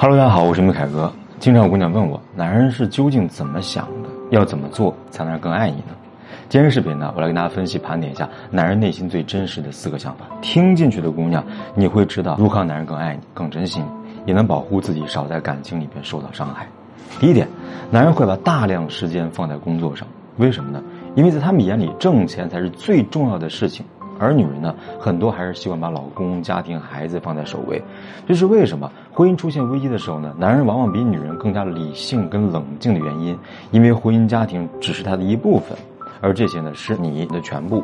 Hello，大家好，我是梅凯哥。经常有姑娘问我，男人是究竟怎么想的？要怎么做才能让更爱你呢？今天视频呢，我来跟大家分析盘点一下男人内心最真实的四个想法。听进去的姑娘，你会知道如何让男人更爱你、更珍惜你，也能保护自己少在感情里边受到伤害。第一点，男人会把大量时间放在工作上，为什么呢？因为在他们眼里，挣钱才是最重要的事情。而女人呢，很多还是习惯把老公、家庭、孩子放在首位，这是为什么？婚姻出现危机的时候呢，男人往往比女人更加理性跟冷静的原因，因为婚姻家庭只是他的一部分，而这些呢是你的全部。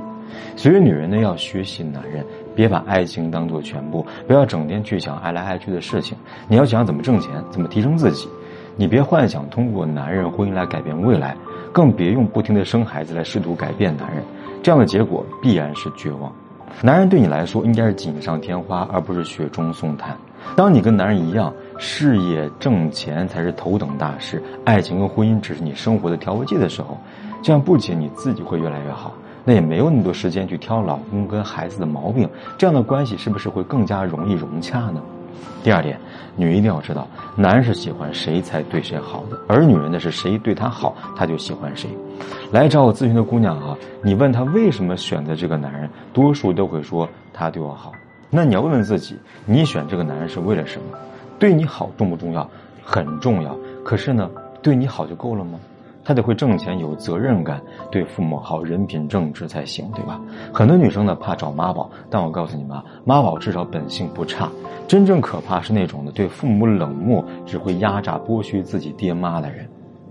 所以女人呢要学习男人，别把爱情当做全部，不要整天去想爱来爱去的事情。你要想怎么挣钱，怎么提升自己，你别幻想通过男人婚姻来改变未来，更别用不停的生孩子来试图改变男人。这样的结果必然是绝望。男人对你来说应该是锦上添花，而不是雪中送炭。当你跟男人一样，事业挣钱才是头等大事，爱情跟婚姻只是你生活的调味剂的时候，这样不仅你自己会越来越好，那也没有那么多时间去挑老公跟孩子的毛病。这样的关系是不是会更加容易融洽呢？第二点，女人一定要知道，男人是喜欢谁才对谁好的，而女人的是谁对她好，她就喜欢谁。来找我咨询的姑娘啊，你问她为什么选择这个男人，多数都会说他对我好。那你要问问自己，你选这个男人是为了什么？对你好重不重要？很重要。可是呢，对你好就够了吗？他得会挣钱，有责任感，对父母好，人品正直才行，对吧？很多女生呢怕找妈宝，但我告诉你们啊，妈宝至少本性不差。真正可怕是那种的对父母冷漠，只会压榨剥削自己爹妈的人。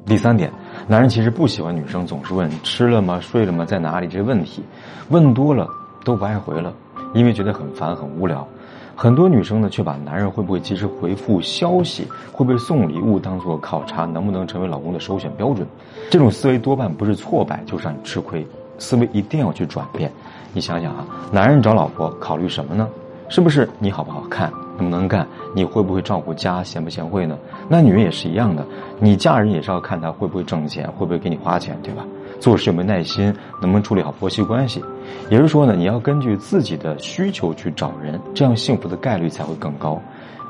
第三点，男人其实不喜欢女生总是问吃了吗、睡了吗、在哪里这些问题，问多了都不爱回了，因为觉得很烦很无聊。很多女生呢，却把男人会不会及时回复消息、会不会送礼物当做考察能不能成为老公的首选标准。这种思维多半不是挫败，就是让你吃亏。思维一定要去转变。你想想啊，男人找老婆考虑什么呢？是不是你好不好看，能不能干？你会不会照顾家，贤不贤惠呢？那女人也是一样的，你嫁人也是要看她会不会挣钱，会不会给你花钱，对吧？做事有没有耐心，能不能处理好婆媳关系？也就是说呢，你要根据自己的需求去找人，这样幸福的概率才会更高。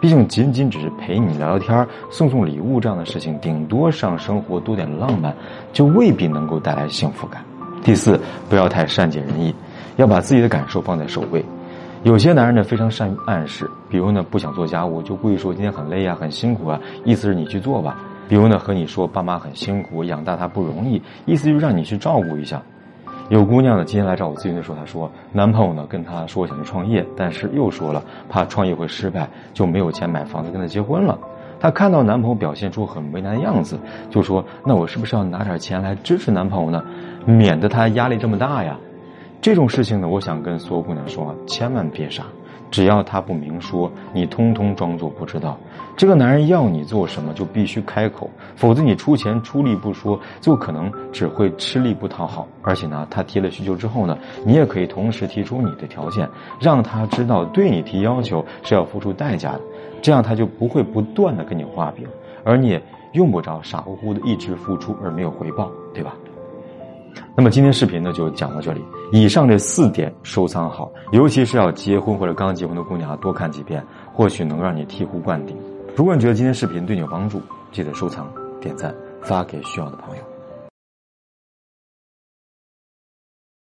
毕竟，仅仅只是陪你聊聊天、送送礼物这样的事情，顶多让生活多点浪漫，就未必能够带来幸福感。第四，不要太善解人意，要把自己的感受放在首位。有些男人呢非常善于暗示，比如呢不想做家务，就故意说今天很累啊、很辛苦啊，意思是你去做吧。比如呢，和你说爸妈很辛苦，养大他不容易，意思就是让你去照顾一下。有姑娘呢，今天来找我咨询的时候，她说男朋友呢跟她说想去创业，但是又说了怕创业会失败，就没有钱买房子跟他结婚了。她看到男朋友表现出很为难的样子，就说那我是不是要拿点钱来支持男朋友呢，免得他压力这么大呀？这种事情呢，我想跟所有姑娘说，千万别傻。只要他不明说，你通通装作不知道。这个男人要你做什么，就必须开口，否则你出钱出力不说，就可能只会吃力不讨好。而且呢，他提了需求之后呢，你也可以同时提出你的条件，让他知道对你提要求是要付出代价的，这样他就不会不断的跟你画饼，而你也用不着傻乎乎的一直付出而没有回报，对吧？那么今天视频呢就讲到这里。以上这四点收藏好，尤其是要结婚或者刚结婚的姑娘啊，多看几遍，或许能让你醍醐灌顶。如果你觉得今天视频对你有帮助，记得收藏、点赞、发给需要的朋友。